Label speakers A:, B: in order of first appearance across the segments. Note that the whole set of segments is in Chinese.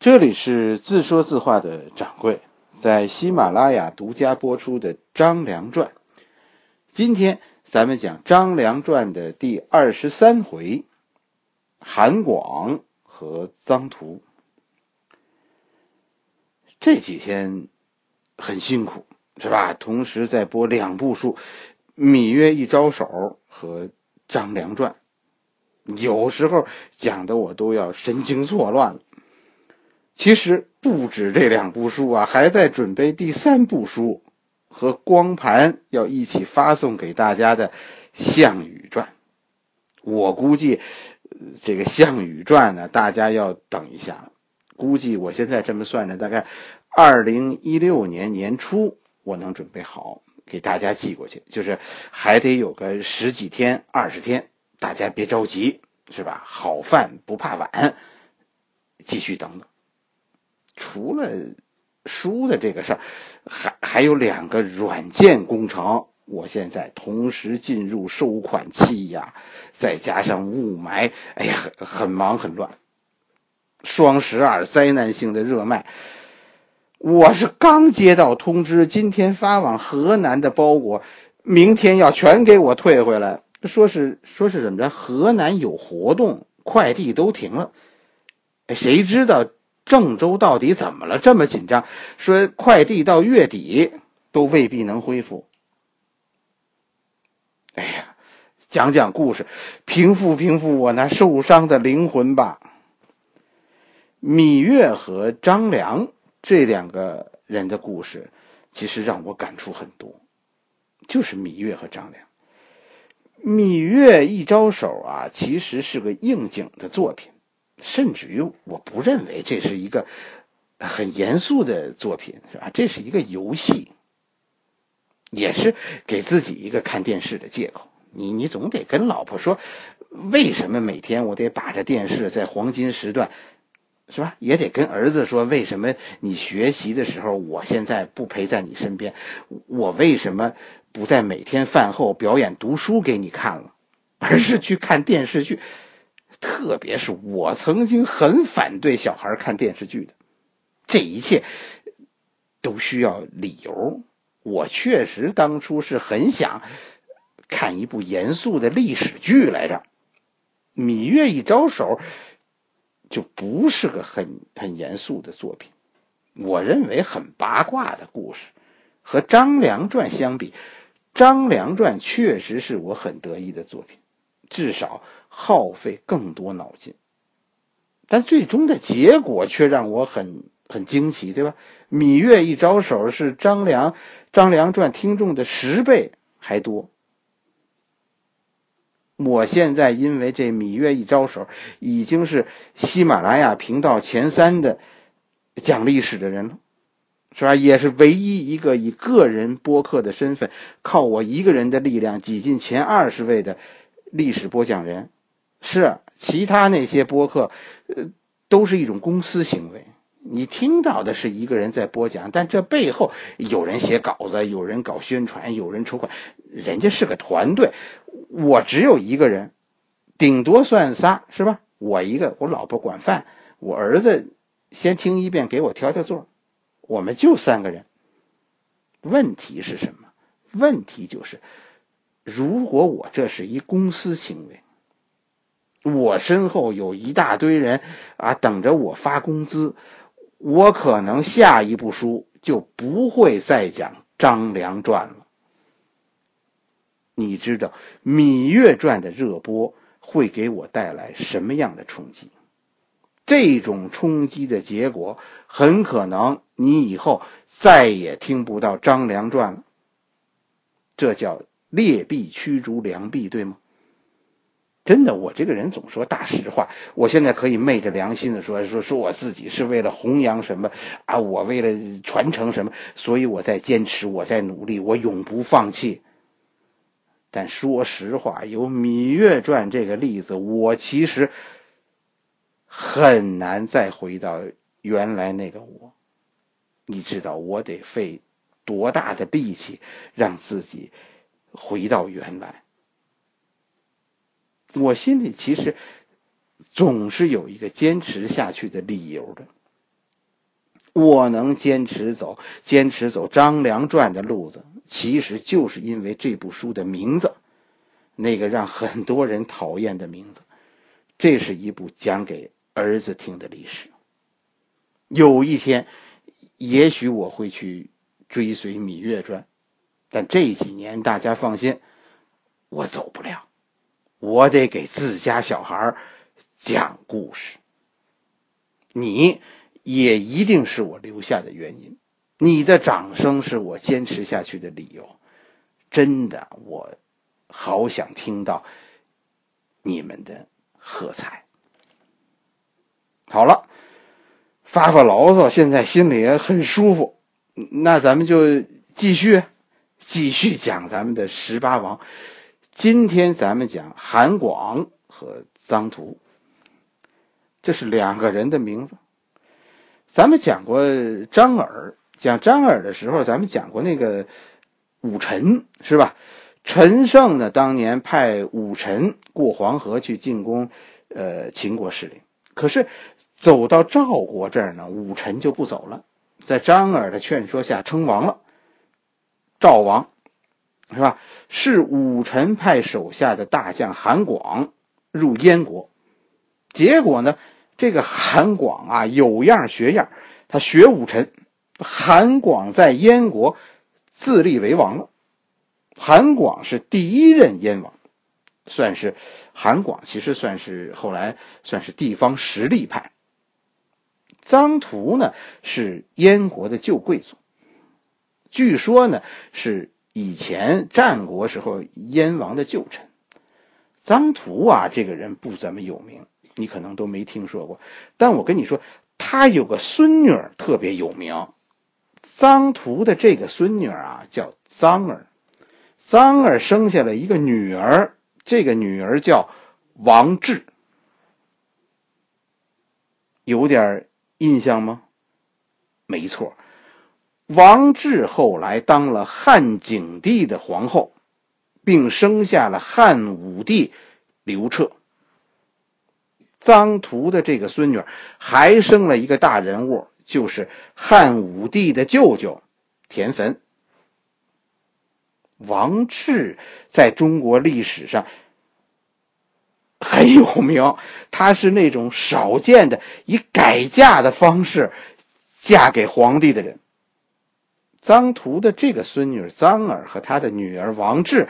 A: 这里是自说自话的掌柜，在喜马拉雅独家播出的《张良传》。今天咱们讲《张良传》的第二十三回：韩广和臧荼。这几天很辛苦，是吧？同时在播两部书，《芈月一招手》和《张良传》，有时候讲的我都要神经错乱了。其实不止这两部书啊，还在准备第三部书，和光盘要一起发送给大家的《项羽传》。我估计，这个《项羽传》呢，大家要等一下。估计我现在这么算着，大概二零一六年年初我能准备好给大家寄过去，就是还得有个十几天、二十天，大家别着急，是吧？好饭不怕晚，继续等等。除了书的这个事儿，还还有两个软件工程，我现在同时进入收款期呀，再加上雾霾，哎呀，很很忙很乱。双十二灾难性的热卖，我是刚接到通知，今天发往河南的包裹，明天要全给我退回来，说是说是怎么着？河南有活动，快递都停了，谁知道？郑州到底怎么了？这么紧张？说快递到月底都未必能恢复。哎呀，讲讲故事，平复平复我那受伤的灵魂吧。芈月和张良这两个人的故事，其实让我感触很多。就是芈月和张良，芈月一招手啊，其实是个应景的作品。甚至于，我不认为这是一个很严肃的作品，是吧？这是一个游戏，也是给自己一个看电视的借口。你你总得跟老婆说，为什么每天我得把着电视在黄金时段，是吧？也得跟儿子说，为什么你学习的时候，我现在不陪在你身边？我为什么不在每天饭后表演读书给你看了，而是去看电视剧？特别是我曾经很反对小孩看电视剧的，这一切都需要理由。我确实当初是很想看一部严肃的历史剧来着，《芈月一招手》就不是个很很严肃的作品，我认为很八卦的故事。和《张良传》相比，《张良传》确实是我很得意的作品，至少。耗费更多脑筋，但最终的结果却让我很很惊奇，对吧？芈月一招手是张良《张良传》听众的十倍还多。我现在因为这芈月一招手，已经是喜马拉雅频道前三的讲历史的人了，是吧？也是唯一一个以个人播客的身份，靠我一个人的力量挤进前二十位的历史播讲人。是其他那些播客，呃，都是一种公司行为。你听到的是一个人在播讲，但这背后有人写稿子，有人搞宣传，有人筹款，人家是个团队。我只有一个人，顶多算仨，是吧？我一个，我老婆管饭，我儿子先听一遍，给我调调座，我们就三个人。问题是什么？问题就是，如果我这是一公司行为。我身后有一大堆人啊，等着我发工资。我可能下一部书就不会再讲《张良传》了。你知道《芈月传》的热播会给我带来什么样的冲击？这种冲击的结果，很可能你以后再也听不到《张良传》了。这叫劣币驱逐良币，对吗？真的，我这个人总说大实话。我现在可以昧着良心的说，说说我自己是为了弘扬什么啊，我为了传承什么，所以我在坚持，我在努力，我永不放弃。但说实话，有《芈月传》这个例子，我其实很难再回到原来那个我。你知道，我得费多大的力气让自己回到原来？我心里其实总是有一个坚持下去的理由的，我能坚持走，坚持走张良传的路子，其实就是因为这部书的名字，那个让很多人讨厌的名字。这是一部讲给儿子听的历史。有一天，也许我会去追随《芈月传》，但这几年大家放心，我走不了。我得给自家小孩讲故事。你也一定是我留下的原因，你的掌声是我坚持下去的理由。真的，我好想听到你们的。喝彩。好了，发发牢骚，现在心里也很舒服。那咱们就继续，继续讲咱们的十八王。今天咱们讲韩广和臧荼，这是两个人的名字。咱们讲过张耳，讲张耳的时候，咱们讲过那个武臣，是吧？陈胜呢，当年派武臣过黄河去进攻，呃，秦国势力。可是走到赵国这儿呢，武臣就不走了，在张耳的劝说下称王了，赵王，是吧？是武臣派手下的大将韩广入燕国，结果呢，这个韩广啊，有样学样，他学武臣，韩广在燕国自立为王了。韩广是第一任燕王，算是韩广，其实算是后来算是地方实力派。臧荼呢是燕国的旧贵族，据说呢是以前战国时候燕王的旧臣。臧荼啊，这个人不怎么有名，你可能都没听说过。但我跟你说，他有个孙女儿特别有名。臧荼的这个孙女儿啊，叫臧儿。臧儿生下了一个女儿，这个女儿叫王志，有点印象吗？没错，王志后来当了汉景帝的皇后，并生下了汉武帝刘彻。臧荼的这个孙女还生了一个大人物，就是汉武帝的舅舅田汾。王志在中国历史上很有名，他是那种少见的以改嫁的方式嫁给皇帝的人。臧荼的这个孙女臧儿和他的女儿王志，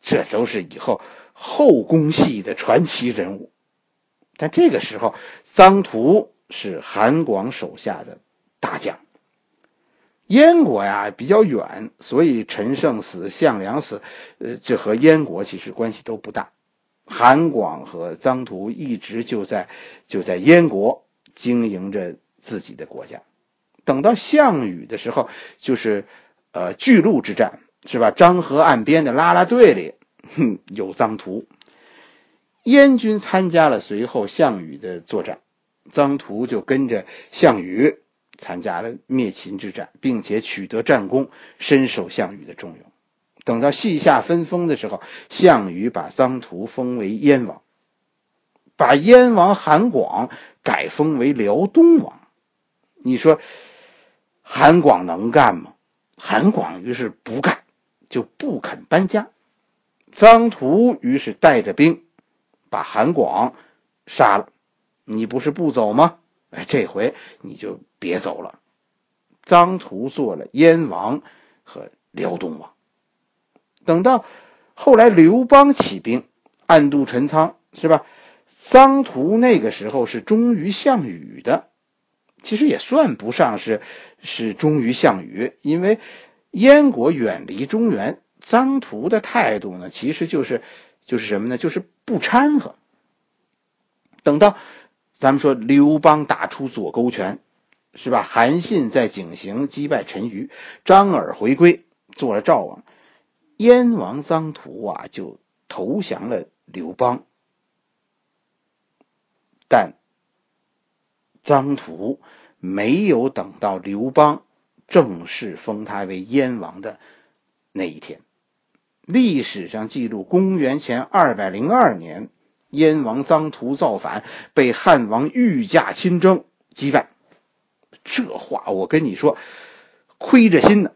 A: 这都是以后后宫戏的传奇人物。但这个时候，臧荼是韩广手下的大将。燕国呀比较远，所以陈胜死、项梁死，呃，这和燕国其实关系都不大。韩广和臧荼一直就在就在燕国经营着自己的国家。等到项羽的时候，就是呃巨鹿之战，是吧？漳河岸边的啦啦队里，哼，有臧荼。燕军参加了随后项羽的作战，臧荼就跟着项羽。参加了灭秦之战，并且取得战功，深受项羽的重用。等到西夏分封的时候，项羽把臧荼封为燕王，把燕王韩广改封为辽东王。你说韩广能干吗？韩广于是不干，就不肯搬家。臧荼于是带着兵把韩广杀了。你不是不走吗？哎，这回你就别走了。臧荼做了燕王和辽东王。等到后来刘邦起兵，暗度陈仓，是吧？臧荼那个时候是忠于项羽的，其实也算不上是是忠于项羽，因为燕国远离中原，臧荼的态度呢，其实就是就是什么呢？就是不掺和。等到。咱们说刘邦打出左勾拳，是吧？韩信在井陉击败陈馀，张耳回归做了赵王，燕王臧荼啊就投降了刘邦。但臧荼没有等到刘邦正式封他为燕王的那一天。历史上记录，公元前二百零二年。燕王臧荼造反，被汉王御驾亲征击败。这话我跟你说，亏着心呢。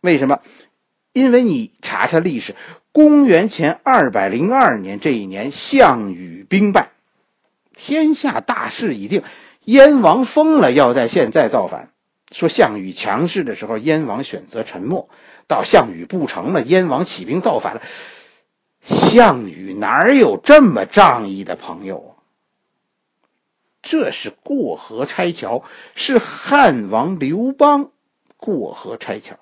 A: 为什么？因为你查查历史，公元前二百零二年这一年，项羽兵败，天下大势已定，燕王疯了，要在现在造反。说项羽强势的时候，燕王选择沉默；到项羽不成了，燕王起兵造反了。项羽哪有这么仗义的朋友啊？这是过河拆桥，是汉王刘邦过河拆桥。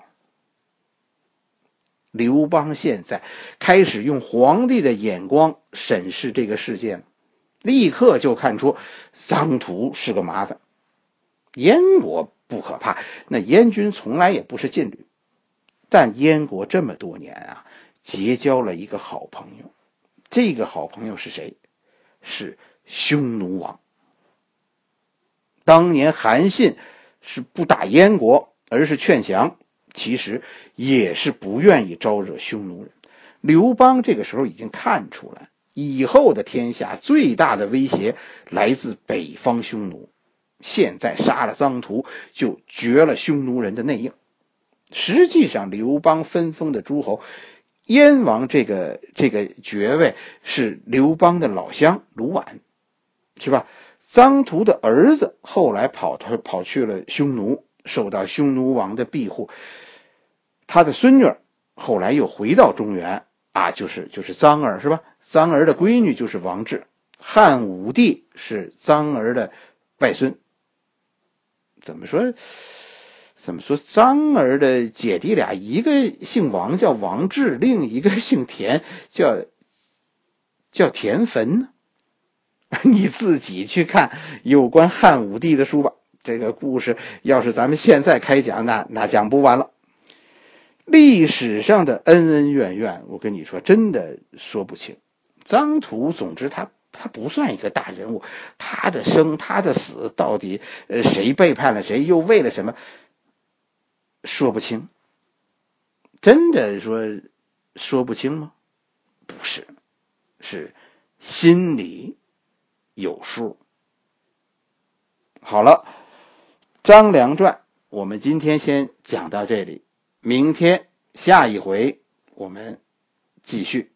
A: 刘邦现在开始用皇帝的眼光审视这个事件，立刻就看出桑图是个麻烦。燕国不可怕，那燕军从来也不是劲旅，但燕国这么多年啊，结交了一个好朋友。这个好朋友是谁？是匈奴王。当年韩信是不打燕国，而是劝降。其实也是不愿意招惹匈奴人。刘邦这个时候已经看出来，以后的天下最大的威胁来自北方匈奴。现在杀了臧荼，就绝了匈奴人的内应。实际上，刘邦分封的诸侯，燕王这个这个爵位是刘邦的老乡卢绾，是吧？臧荼的儿子后来跑他跑去了匈奴，受到匈奴王的庇护。他的孙女后来又回到中原啊，就是就是臧儿是吧？臧儿的闺女就是王志，汉武帝是臧儿的外孙。怎么说？怎么说？臧儿的姐弟俩，一个姓王叫王志，另一个姓田叫叫田汾呢？你自己去看有关汉武帝的书吧。这个故事要是咱们现在开讲，那那讲不完了。历史上的恩恩怨怨，我跟你说，真的说不清。臧荼，总之他他不算一个大人物，他的生他的死，到底呃谁背叛了谁，又为了什么，说不清。真的说说不清吗？不是，是心里有数。好了，《张良传》，我们今天先讲到这里。明天下一回，我们继续。